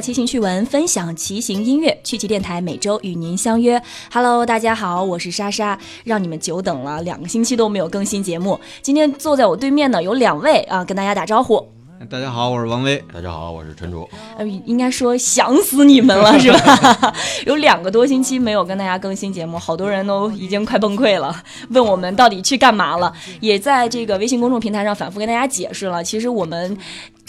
下骑行趣闻，分享骑行音乐。趣骑电台每周与您相约。Hello，大家好，我是莎莎，让你们久等了，两个星期都没有更新节目。今天坐在我对面的有两位啊，跟大家打招呼。大家好，我是王威。大家好，我是陈楚。呃，应该说想死你们了，是吧？有两个多星期没有跟大家更新节目，好多人都已经快崩溃了，问我们到底去干嘛了。也在这个微信公众平台上反复跟大家解释了，其实我们。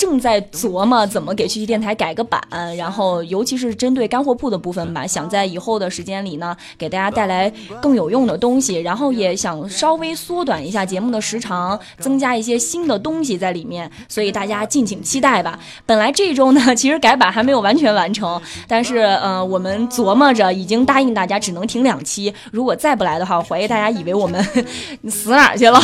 正在琢磨怎么给趣趣电台改个版，然后尤其是针对干货铺的部分吧，想在以后的时间里呢，给大家带来更有用的东西，然后也想稍微缩短一下节目的时长，增加一些新的东西在里面，所以大家敬请期待吧。本来这周呢，其实改版还没有完全完成，但是呃，我们琢磨着已经答应大家只能停两期，如果再不来的话，我怀疑大家以为我们死哪儿去了，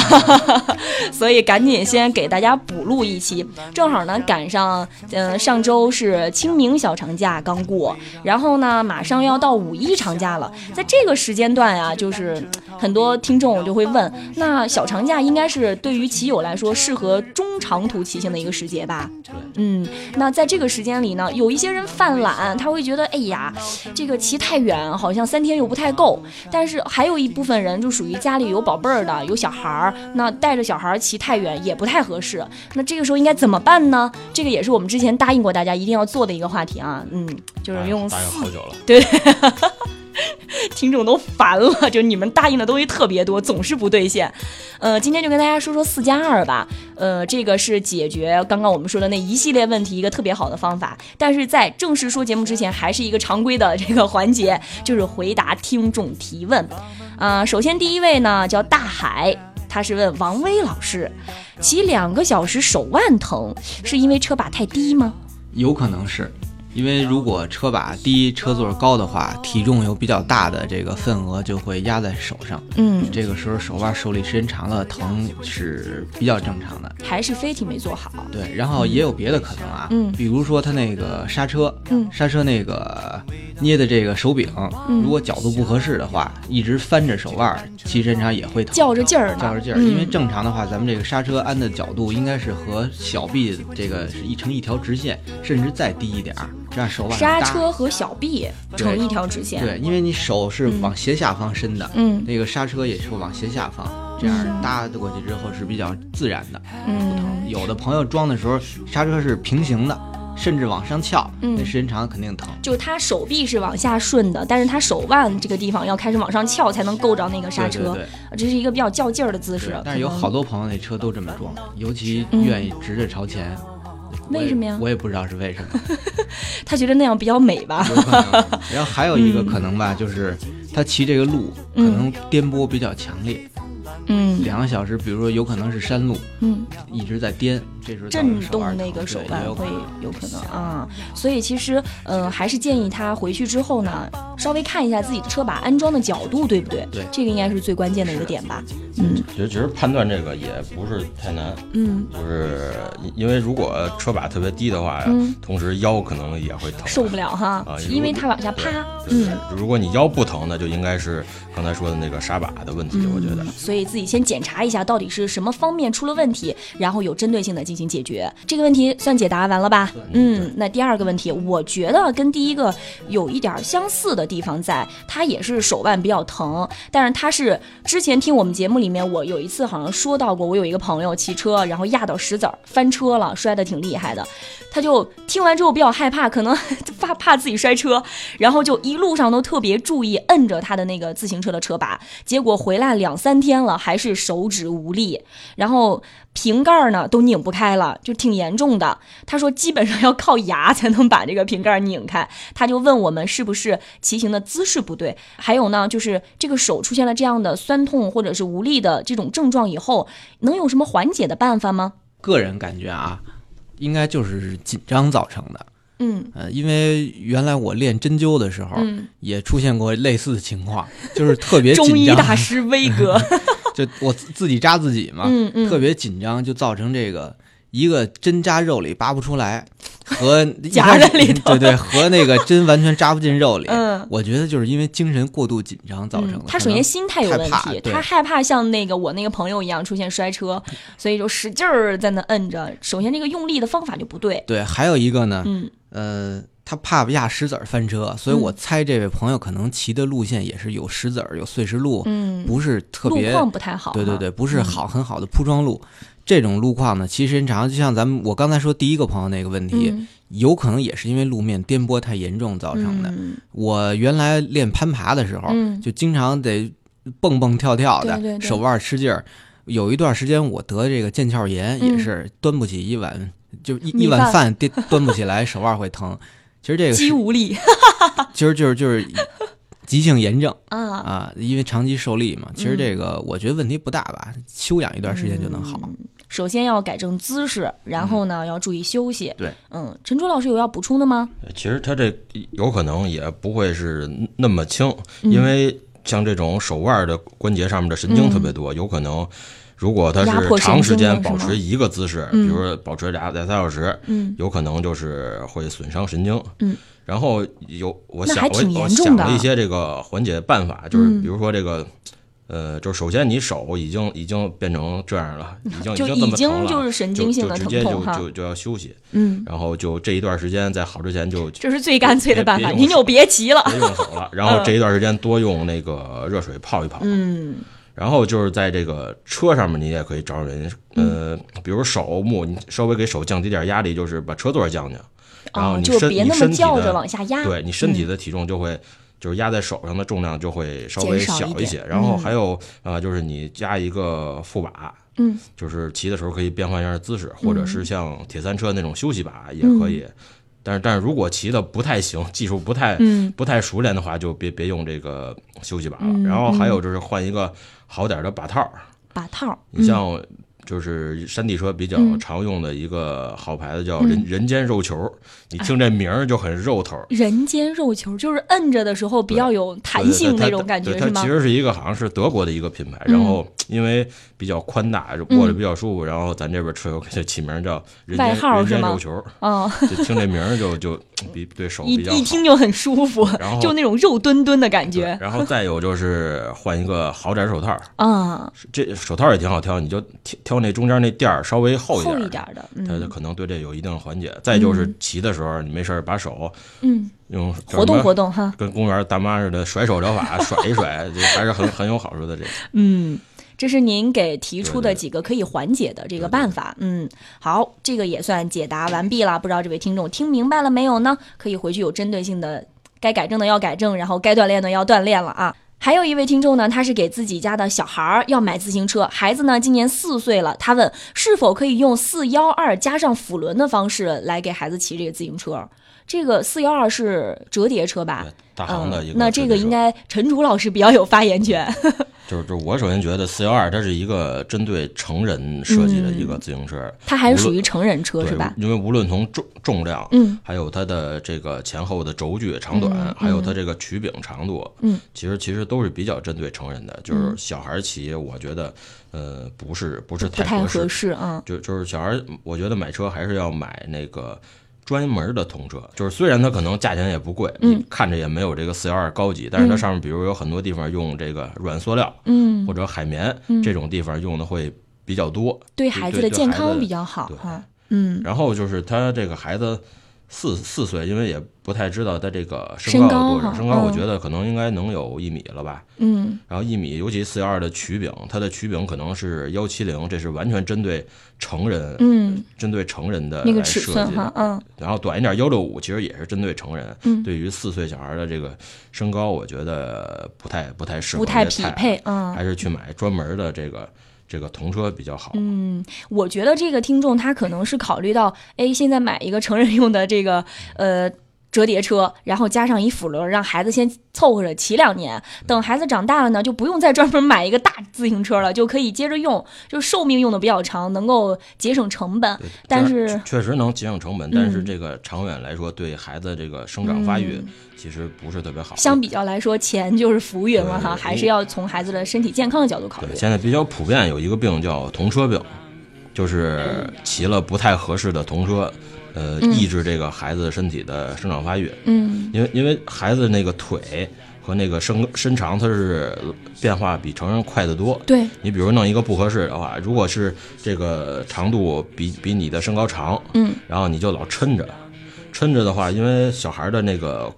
所以赶紧先给大家补录一期，正好。呢，赶上，嗯，上周是清明小长假刚过，然后呢，马上要到五一长假了，在这个时间段啊，就是很多听众就会问，那小长假应该是对于骑友来说适合中长途骑行的一个时节吧？嗯，那在这个时间里呢，有一些人犯懒，他会觉得，哎呀，这个骑太远，好像三天又不太够，但是还有一部分人就属于家里有宝贝儿的，有小孩儿，那带着小孩儿骑太远也不太合适，那这个时候应该怎么办呢？这个也是我们之前答应过大家一定要做的一个话题啊，嗯，就是用答应好久了，对，听众都烦了，就你们答应的东西特别多，总是不兑现。呃，今天就跟大家说说四加二吧，呃，这个是解决刚刚我们说的那一系列问题一个特别好的方法。但是在正式说节目之前，还是一个常规的这个环节，就是回答听众提问。啊，首先第一位呢叫大海。他是问王威老师，骑两个小时手腕疼，是因为车把太低吗？有可能是。因为如果车把低、车座高的话，体重有比较大的这个份额就会压在手上。嗯，这个时候手腕受力时间长了，疼是比较正常的。还是飞体没做好。对，然后也有别的可能啊。嗯，比如说他那个刹车，嗯，刹车那个捏的这个手柄，如果角度不合适的话，一直翻着手腕，骑时间长也会疼。较着劲儿，较着劲儿。因为正常的话，咱们这个刹车安的角度应该是和小臂这个是一成一条直线，甚至再低一点儿。这样手腕刹车和小臂成一条直线，对，因为你手是往斜下方伸的，嗯，那个刹车也是往斜下方，这样搭过去之后是比较自然的，嗯，有的朋友装的时候刹车是平行的，甚至往上翘，那时间长肯定疼。就他手臂是往下顺的，但是他手腕这个地方要开始往上翘才能够着那个刹车，这是一个比较较劲儿的姿势。但是有好多朋友那车都这么装，尤其愿意直着朝前。为什么呀？我也不知道是为什么，他觉得那样比较美吧。然后还有一个可能吧，就是他骑这个路可能颠簸比较强烈。嗯，两个小时，比如说有可能是山路，嗯，一直在颠，震动那个手腕会有可能啊。所以其实，嗯，还是建议他回去之后呢，稍微看一下自己的车把安装的角度，对不对？对，这个应该是最关键的一个点吧。嗯，其实其实判断这个也不是太难。嗯，就是因为如果车把特别低的话，同时腰可能也会疼，受不了哈。啊，因为它往下趴。嗯，如果你腰不疼，那就应该是刚才说的那个刹把的问题，我觉得。所以。自己先检查一下到底是什么方面出了问题，然后有针对性的进行解决。这个问题算解答完了吧？嗯，那第二个问题，我觉得跟第一个有一点相似的地方，在他也是手腕比较疼，但是他是之前听我们节目里面，我有一次好像说到过，我有一个朋友骑车，然后压到石子儿翻车了，摔得挺厉害的。他就听完之后比较害怕，可能怕怕自己摔车，然后就一路上都特别注意摁着他的那个自行车的车把，结果回来两三天了。还是手指无力，然后瓶盖呢都拧不开了，就挺严重的。他说基本上要靠牙才能把这个瓶盖拧开。他就问我们是不是骑行的姿势不对，还有呢，就是这个手出现了这样的酸痛或者是无力的这种症状以后，能有什么缓解的办法吗？个人感觉啊，应该就是紧张造成的。嗯，呃，因为原来我练针灸的时候，也出现过类似的情况，就是特别紧张。中医大师威哥。就我自己扎自己嘛，嗯嗯，特别紧张，就造成这个一个针扎肉里拔不出来，和 夹在里头，对对，和那个针完全扎不进肉里。嗯，我觉得就是因为精神过度紧张造成的。他首先心态有问题，他害怕像那个我那个朋友一样出现摔车，所以就使劲儿在那摁着。首先这个用力的方法就不对。对，还有一个呢，嗯呃。他怕压石子儿翻车，所以我猜这位朋友可能骑的路线也是有石子儿、有碎石路，嗯，不是特别路况不太好。对对对，不是好很好的铺装路。这种路况呢，骑时间长，就像咱们我刚才说第一个朋友那个问题，有可能也是因为路面颠簸太严重造成的。我原来练攀爬的时候，就经常得蹦蹦跳跳的，手腕吃劲儿。有一段时间我得这个腱鞘炎，也是端不起一碗，就一一碗饭端端不起来，手腕会疼。其实这个肌无力，其实就是就是急性炎症。啊。啊，因为长期受力嘛。其实这个我觉得问题不大吧，休养一段时间就能好。首先要改正姿势，然后呢要注意休息。对，嗯，陈楚老师有要补充的吗？其实他这有可能也不会是那么轻，因为像这种手腕的关节上面的神经特别多，有可能如果他是长时间保持一个姿势，比如说保持俩俩仨小时，嗯，有可能就是会损伤神经。嗯，然后有我想我我想了一些这个缓解办法，就是比如说这个。呃，就是首先你手已经已经变成这样了，已经就已经这么疼了，就是神经性的疼痛就就就要休息。嗯，然后就这一段时间在好之前就这是最干脆的办法，您就别急了，别用手了。然后这一段时间多用那个热水泡一泡。嗯，然后就是在这个车上面，你也可以找人，呃，比如手木，你稍微给手降低点压力，就是把车座降降，然后你身别那么吊着往下压，对你身体的体重就会。就是压在手上的重量就会稍微小一些，然后还有啊，就是你加一个副把，嗯，就是骑的时候可以变换一下姿势，或者是像铁三车那种休息把也可以。但是但是如果骑的不太行，技术不太不太熟练的话，就别别用这个休息把了。然后还有就是换一个好点的把套，把套，你像。就是山地车比较常用的一个好牌子，叫人人间肉球。你听这名儿就很肉头。人间肉球就是摁着的时候比较有弹性那种感觉，是吗？它其实是一个好像是德国的一个品牌，然后因为比较宽大，握着比较舒服，然后咱这边车友给它起名叫人间人间肉球。嗯，就听这名儿就就比对手比较一听就很舒服，然后就那种肉墩墩的感觉。然后再有就是换一个豪宅手套啊，这手套也挺好挑，你就挑挑。那中间那垫儿稍微厚一点的，它可能对这有一定的缓解。再就是骑的时候，你没事儿把手嗯用活动活动哈，跟公园大妈似的甩手疗法 甩一甩，这还是很很有好处的。这个嗯，这是您给提出的几个可以缓解的这个办法。嗯，好，这个也算解答完毕了。不知道这位听众听明白了没有呢？可以回去有针对性的，该改正的要改正，然后该锻炼的要锻炼了啊。还有一位听众呢，他是给自己家的小孩儿要买自行车，孩子呢今年四岁了，他问是否可以用四幺二加上辅轮的方式来给孩子骑这个自行车。这个四幺二是折叠车吧？大行的一个。那这个应该陈竹老师比较有发言权。就是，就我首先觉得四幺二它是一个针对成人设计的一个自行车，它还是属于成人车是吧？因为无论从重重量，嗯，还有它的这个前后的轴距长短，还有它这个曲柄长度，嗯，其实其实都是比较针对成人的。就是小孩骑，我觉得呃不是不是太合适啊。就就是小孩，我觉得买车还是要买那个。专门的童车，就是虽然它可能价钱也不贵，嗯，看着也没有这个四幺二高级，但是它上面比如有很多地方用这个软塑料，嗯，或者海绵嗯。这种地方用的会比较多，对孩子的健康比较好哈，嗯。然后就是他这个孩子四四岁，因为也。不太知道他这个身高多少，身高我觉得可能应该能有一米了吧。嗯，然后一米，尤其四幺二的曲柄，它的曲柄可能是幺七零，这是完全针对成人，嗯，针对成人的那个尺寸哈，嗯。然后短一点幺六五，其实也是针对成人。嗯，对于四岁小孩的这个身高，我觉得不太不太适合，不太匹配，嗯，还是去买专门的这个。这个童车比较好。嗯，我觉得这个听众他可能是考虑到，哎，现在买一个成人用的这个呃折叠车，然后加上一辅轮，让孩子先凑合着骑两年，等孩子长大了呢，就不用再专门买一个大自行车了，就可以接着用，就是寿命用的比较长，能够节省成本。但是确实能节省成本，但是这个长远来说，对孩子这个生长发育。其实不是特别好。相比较来说，钱就是浮云了哈，还是要从孩子的身体健康的角度考虑。现在比较普遍有一个病叫童车病，就是骑了不太合适的童车，呃，抑制这个孩子身体的生长发育。嗯，因为因为孩子那个腿和那个身身长，它是变化比成人快得多。对，你比如弄一个不合适的话，如果是这个长度比比你的身高长，嗯，然后你就老抻着。抻着的话，因为小孩的那个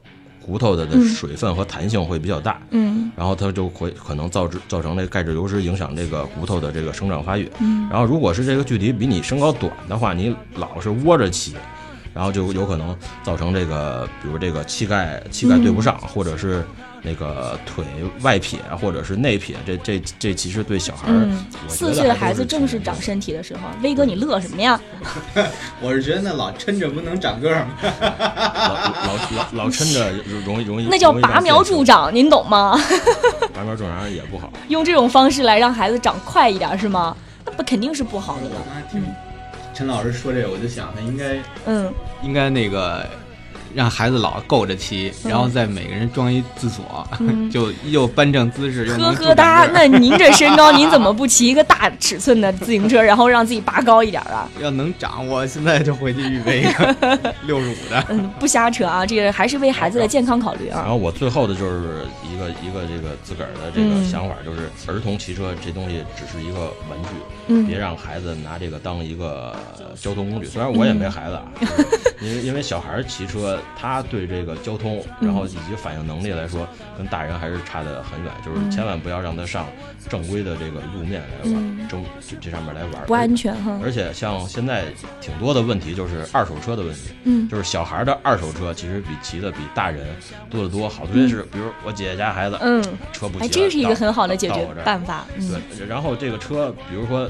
骨头的的水分和弹性会比较大，嗯，然后它就会可能造致造成这钙质流失，影响这个骨头的这个生长发育。嗯，然后如果是这个距离比你身高短的话，你老是窝着骑，然后就有可能造成这个，比如这个膝盖膝盖对不上，或者是。那个腿外撇或者是内撇，这这这其实对小孩儿，四岁的孩子正是长身体的时候。威哥，你乐什么呀？我是觉得那老抻着不能长个儿吗？老老老 老抻着容易容易，那叫拔苗助长，您懂吗？拔苗助长也不好。用这种方式来让孩子长快一点是吗？那不肯定是不好的了。嗯，陈老师说这个，我就想他应该，嗯，应该那个。让孩子老够着骑，然后在每个人装一自锁，就又端正姿势，又呵呵哒。那您这身高，您怎么 不骑一个大尺寸的自行车，然后让自己拔高一点啊？要能长，我现在就回去预备一个 六十五的。嗯，不瞎扯啊，这个还是为孩子的健康考虑啊。然后我最后的就是一个一个这个自个儿的这个想法，就是儿童骑车这东西只是一个玩具，别让孩子拿这个当一个交通工具。虽然我也没孩子啊，因为因为小孩骑车。他对这个交通，然后以及反应能力来说，跟大人还是差得很远。就是千万不要让他上正规的这个路面来玩，正这上面来玩，不安全哈。而且像现在挺多的问题，就是二手车的问题。嗯，就是小孩的二手车其实比骑的比大人多得多。好多是，比如我姐姐家孩子，嗯，车不骑，哎，这是一个很好的解决办法。对，然后这个车，比如说。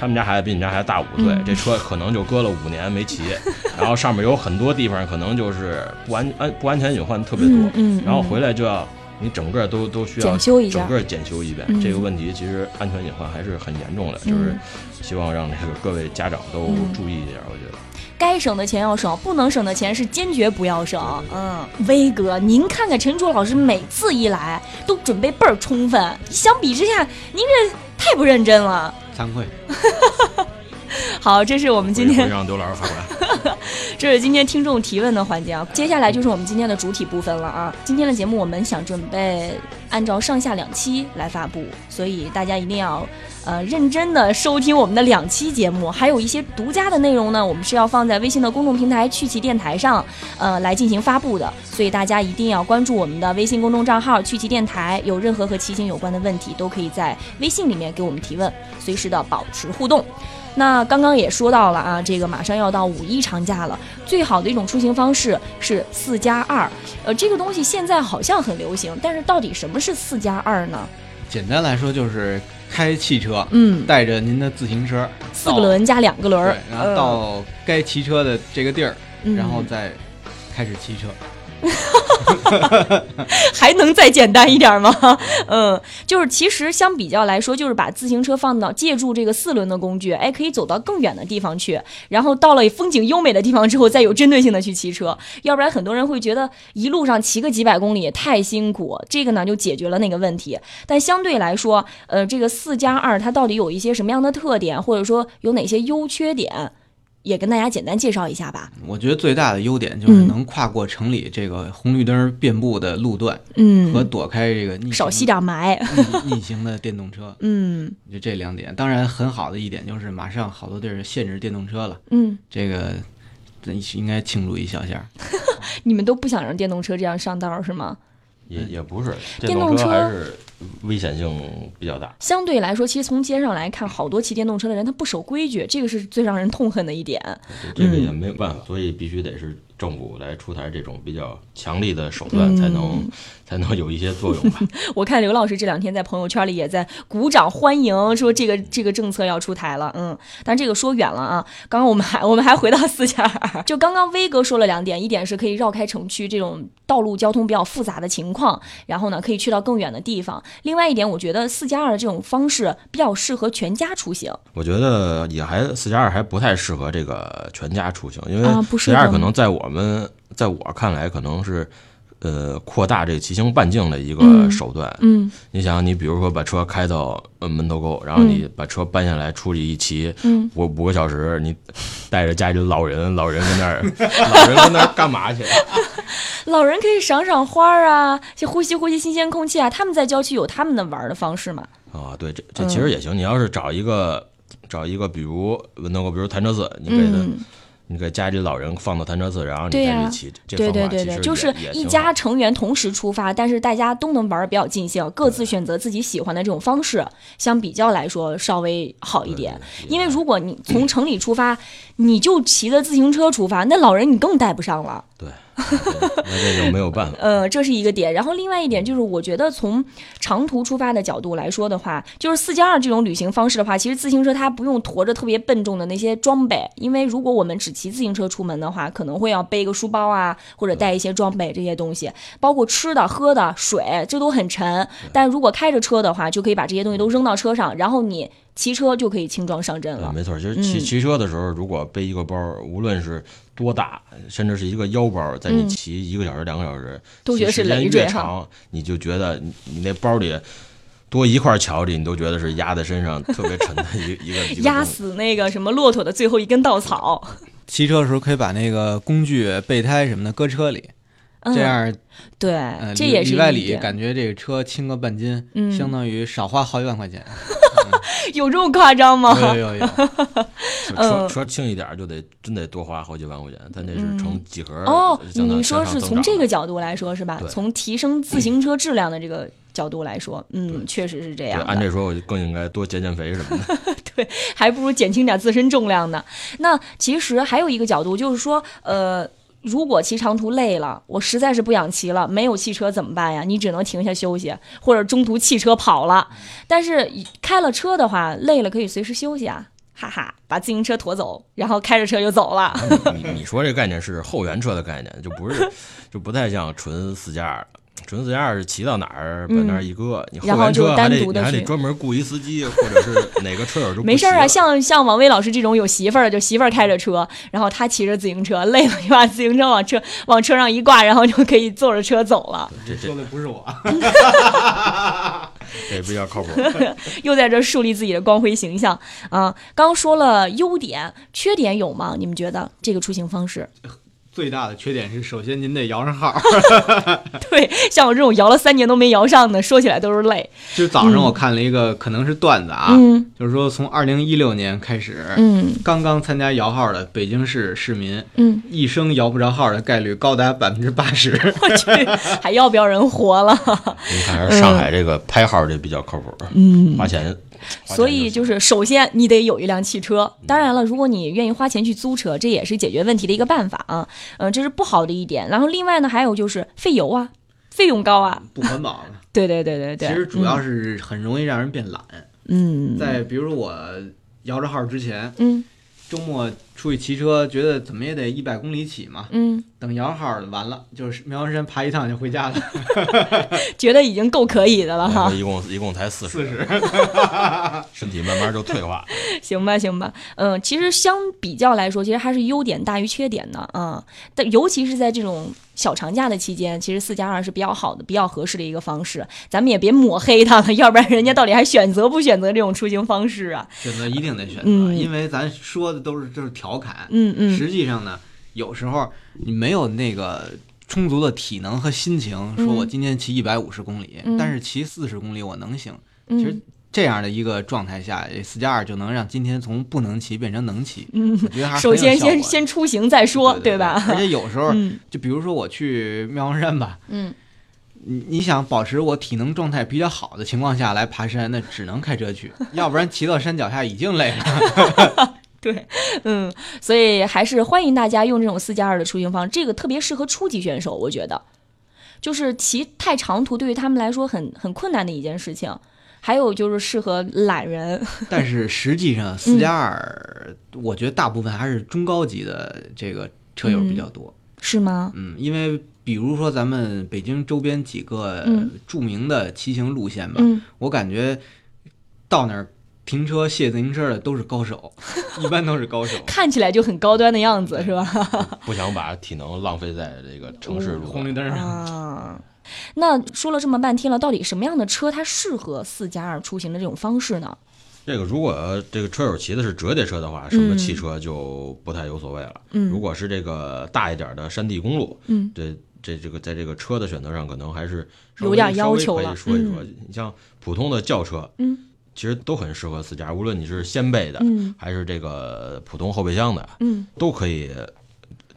他们家孩子比你家孩子大五岁，这车可能就搁了五年没骑，然后上面有很多地方可能就是不安安不安全隐患特别多，嗯然后回来就要你整个都都需要检修一下，整个检修一遍。这个问题其实安全隐患还是很严重的，就是希望让这个各位家长都注意一点。我觉得该省的钱要省，不能省的钱是坚决不要省。嗯，威哥，您看看陈楚老师每次一来都准备倍儿充分，相比之下，您这太不认真了。惭愧。好，这是我们今天让刘老师发管。这是今天听众提问的环节啊，接下来就是我们今天的主体部分了啊。今天的节目我们想准备按照上下两期来发布，所以大家一定要呃认真的收听我们的两期节目，还有一些独家的内容呢，我们是要放在微信的公众平台趣奇电台上呃来进行发布的，所以大家一定要关注我们的微信公众账号趣奇电台，有任何和骑行有关的问题，都可以在微信里面给我们提问，随时的保持互动。那刚刚也说到了啊，这个马上要到五一长假了，最好的一种出行方式是四加二。呃，这个东西现在好像很流行，但是到底什么是四加二呢？简单来说就是开汽车，嗯，带着您的自行车，四个轮加两个轮，然后到该骑车的这个地儿，然后再开始骑车。还能再简单一点吗？嗯，就是其实相比较来说，就是把自行车放到借助这个四轮的工具，哎，可以走到更远的地方去。然后到了风景优美的地方之后，再有针对性的去骑车。要不然很多人会觉得一路上骑个几百公里太辛苦。这个呢就解决了那个问题。但相对来说，呃，这个四加二它到底有一些什么样的特点，或者说有哪些优缺点？也跟大家简单介绍一下吧。我觉得最大的优点就是能跨过城里这个红绿灯遍布的路段，嗯，和躲开这个少吸点霾 逆行的电动车，嗯，就这两点。当然，很好的一点就是马上好多地儿限制电动车了，嗯，这个咱应该庆祝一小下。你们都不想让电动车这样上道是吗？也也不是，电动车还是危险性比较大。相对来说，其实从街上来看，好多骑电动车的人他不守规矩，这个是最让人痛恨的一点。这个也没有办法，所以必须得是政府来出台这种比较强力的手段，才能才能有一些作用吧。我看刘老师这两天在朋友圈里也在鼓掌欢迎，说这个这个政策要出台了。嗯，但这个说远了啊。刚刚我们还 我们还回到四加二，就刚刚威哥说了两点，一点是可以绕开城区这种道路交通比较复杂的情况，然后呢可以去到更远的地方。另外一点，我觉得四加二这种方式比较适合全家出行。我觉得也还四加二还不太适合这个全家出行，因为四加二可能在我们在我看来可能是。呃，扩大这个骑行半径的一个手段。嗯，你想，你比如说把车开到呃门头沟，然后你把车搬下来，出去一骑，嗯，五五个小时，你带着家里老人，老人跟那儿，老人跟那儿干嘛去？老人可以赏赏花啊，去呼吸呼吸新鲜空气啊。他们在郊区有他们的玩的方式嘛？啊，对，这这其实也行。你要是找一个找一个，比如门头沟，比如潭柘寺，你给他。你给家里老人放到弹车侧，然后你再去骑，这对对对对，就是一家成员同时出发，但是大家都能玩的比较尽兴，各自选择自己喜欢的这种方式，相比较来说稍微好一点。因为如果你从城里出发，你就骑着自行车出发，那老人你更带不上了。对。那这就没有办法。呃，这是一个点。然后另外一点就是，我觉得从长途出发的角度来说的话，就是四加二这种旅行方式的话，其实自行车它不用驮着特别笨重的那些装备，因为如果我们只骑自行车出门的话，可能会要背个书包啊，或者带一些装备这些东西，包括吃的、喝的、水，这都很沉。但如果开着车的话，就可以把这些东西都扔到车上，然后你。骑车就可以轻装上阵了。没错，其实骑骑车的时候，如果背一个包，无论是多大，甚至是一个腰包，在你骑一个小时、两个小时，都觉得是累越长，你就觉得你那包里多一块巧克力，你都觉得是压在身上特别沉的一一个 压死那个什么骆驼的最后一根稻草。骑车的时候可以把那个工具、备胎什么的搁车里，这样对，这也是里外里感觉这个车轻个半斤，相当于少花好几万块钱。有这么夸张吗？有有有。车车 轻一点就得真得多花好几万块钱，但这是成几何哦。你说是从这个角度来说是吧？从提升自行车质量的这个角度来说，嗯，确实是这样。按这说，我就更应该多减减肥什么的。对，还不如减轻点自身重量呢。那其实还有一个角度，就是说，呃。如果骑长途累了，我实在是不想骑了，没有汽车怎么办呀？你只能停下休息，或者中途汽车跑了。但是开了车的话，累了可以随时休息啊，哈哈，把自行车驮走，然后开着车就走了。你你说这概念是后援车的概念，就不是，就不太像纯四加二。纯四加二是骑到哪儿把那儿一搁，你后援车还得你还得专门雇一司机，或者是哪个车友就 没事啊。像像王威老师这种有媳妇儿的，就媳妇儿开着车，然后他骑着自行车，累了就把自行车往车往车上一挂，然后就可以坐着车走了。这说的不是我，这比较靠谱。又在这树立自己的光辉形象啊！刚说了优点，缺点有吗？你们觉得这个出行方式？最大的缺点是，首先您得摇上号。对，像我这种摇了三年都没摇上的，说起来都是泪。就早上我看了一个，可能是段子啊，就是说从二零一六年开始，嗯，刚刚参加摇号的北京市市民，嗯，一生摇不着号的概率高达百分之八十。我去，还要不要人活了？你看，还是上海这个拍号这比较靠谱，嗯，花钱。所以就是，首先你得有一辆汽车。当然了，如果你愿意花钱去租车，这也是解决问题的一个办法啊。嗯，这是不好的一点。然后另外呢，还有就是费油啊，费用高啊，不环保。对对对对对。其实主要是很容易让人变懒。嗯。在比如我摇着号之前，嗯。周末出去骑车，觉得怎么也得一百公里起嘛。嗯。等摇号完了，就是苗山爬一趟就回家了。觉得已经够可以的了哈。一共一共才四十。四十。身体慢慢就退化。行吧，行吧。嗯，其实相比较来说，其实还是优点大于缺点的啊。但尤其是在这种小长假的期间，其实四加二是比较好的、比较合适的一个方式。咱们也别抹黑他了，要不然人家到底还选择不选择这种出行方式啊？选择一定得选择，因为咱说的。都是就是调侃，嗯嗯，实际上呢，有时候你没有那个充足的体能和心情，说我今天骑一百五十公里，但是骑四十公里我能行。其实这样的一个状态下，四加二就能让今天从不能骑变成能骑。嗯，我觉得 首先先先出行再说，对吧？而且有时候，就比如说我去妙峰山吧，嗯，你你想保持我体能状态比较好的情况下来爬山，那只能开车去，要不然骑到山脚下已经累了。对，嗯，所以还是欢迎大家用这种四加二的出行方式，这个特别适合初级选手，我觉得，就是骑太长途对于他们来说很很困难的一件事情。还有就是适合懒人。但是实际上四加二，我觉得大部分还是中高级的这个车友比较多，是吗？嗯，因为比如说咱们北京周边几个著名的骑行路线吧，我感觉到那儿。停车卸自行车的都是高手，一般都是高手，看起来就很高端的样子，是吧？不想把体能浪费在这个城市红绿灯上啊。那说了这么半天了，到底什么样的车它适合四加二出行的这种方式呢？这个如果这个车友骑的是折叠车的话，什么汽车就不太有所谓了。嗯，如果是这个大一点的山地公路，嗯，这这这个在这个车的选择上可能还是有点要求了。可以说一说，你像普通的轿车，嗯。其实都很适合自驾，无论你是掀背的，嗯。还是这个普通后备箱的，嗯。都可以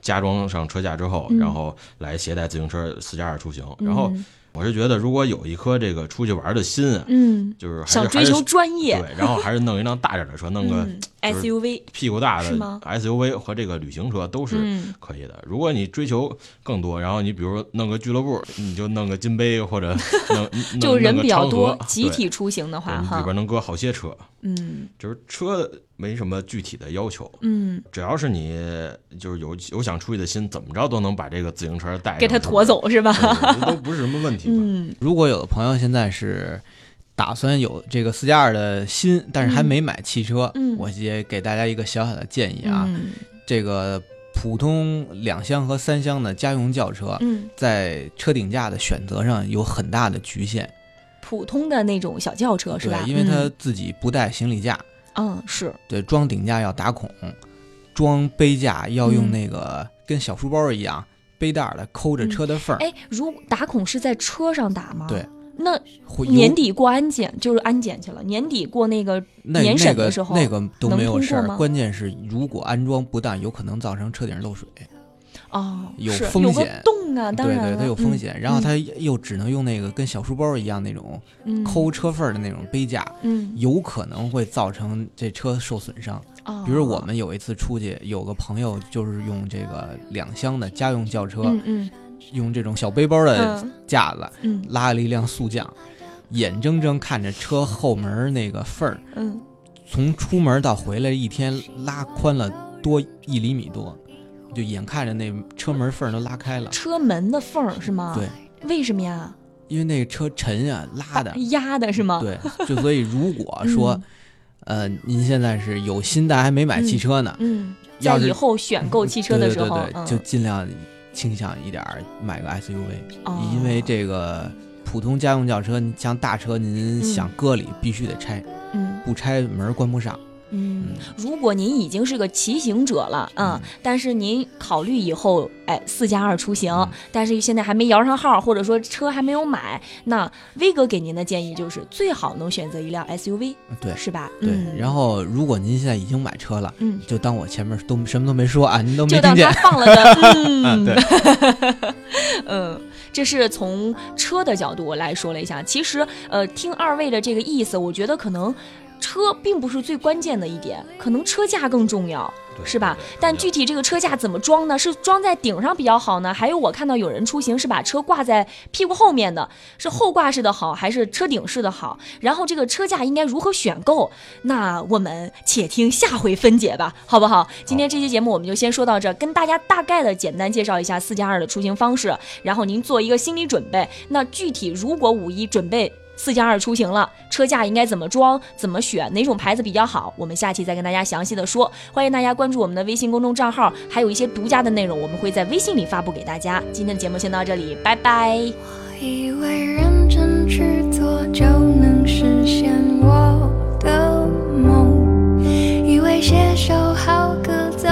加装上车架之后，嗯。然后来携带自行车四加二出行。然后我是觉得，如果有一颗这个出去玩的心啊，嗯，就是想追求专业，对，然后还是弄一辆大点的车，弄个 SUV，屁股大的 SUV 和这个旅行车都是嗯可以的。如果你追求更多，然后你比如说弄个俱乐部，你就弄个金杯或者弄弄就人比较多集体出行的话哈里边，能搁好些车，嗯就是车没什么具体的要求，嗯，只要是你就是有有想出去的心，怎么着都能把这个自行车带上给他驮走是吧？这都不是什么问题嘛。嗯 如果有的朋友现在是打算有这个四加二的心，但是还没买汽车，嗯我也给大家一个小小的建议啊，嗯这个普通两厢和三厢的家用轿车，嗯，在车顶架的选择上有很大的局限，普通的那种小轿车是吧？对，因为它自己不带行李架，嗯嗯是对，装顶架要打孔，装杯架要用嗯那个跟小书包一样背带儿的抠着车的缝儿，哎，如打孔是在车上打吗？对。那会有年底过安检就是安检去了，年底过那个那年审那个的时候那个都能没有事儿吗，关键是如果安装不当，有可能造成车顶漏水。哦，有风险洞啊，当然，对对，它有风嗯险。然后它又只能用那个跟小书包一样那种嗯。抠车缝的那种杯架，嗯。有可能会造成这车受损伤。哦，比如我们有一次出去，有个朋友就是用这个两厢的家用轿车，嗯嗯。用这种小背包的嗯架子嗯。拉了一辆速降，眼睁睁看着车后门那个缝儿，嗯，从出门到回来一天拉宽了多一厘米多，就眼看着那车门缝都拉开了。车门的缝是吗？对，为什么呀？因为那个车沉呀、拉的。压的是吗？对，就所以如果 说，呃，您现在是有心但还没买汽车呢，嗯，要是在以后选购汽车的时候，对对对对，嗯就尽量倾向一点儿买个 SUV，、哦因为这个普通家用轿车，你像大车，您想搁里必须得拆，嗯不拆门关不上。嗯，如果您已经是个骑行者了，嗯，但是您考虑以后，哎，四加二出行，嗯但是现在还没摇上号，或者说车还没有买，那威哥给您的建议就是最好能选择一辆 SUV，对是吧？对，嗯、然后如果您现在已经买车了，嗯，就当我前面都什么都没说啊，您都没就当听见他。放了个 嗯，嗯，对，嗯，这是从车的角度来说了一下。其实，呃，听二位的这个意思，我觉得可能车并不是最关键的一点，可能车架更重要。是吧？但具体这个车架怎么装呢？是装在顶上比较好呢，还有我看到有人出行是把车挂在屁股后面的，是后挂式的好，还是车顶式的好？然后这个车架应该如何选购？那我们且听下回分解吧，好不好？今天这期节目我们就先说到这儿，跟大家大概的简单介绍一下四加二的出行方式，然后您做一个心理准备。那具体如果五一准备。四加二出行了车架应该怎么装怎么选哪种牌子比较好我们下期再跟大家详细的说。欢迎大家关注我们的微信公众账号还有一些独家的内容我们会在微信里发布给大家。今天的节目先到这里拜拜。我以为认真去做就能实现我的梦以为写首好歌走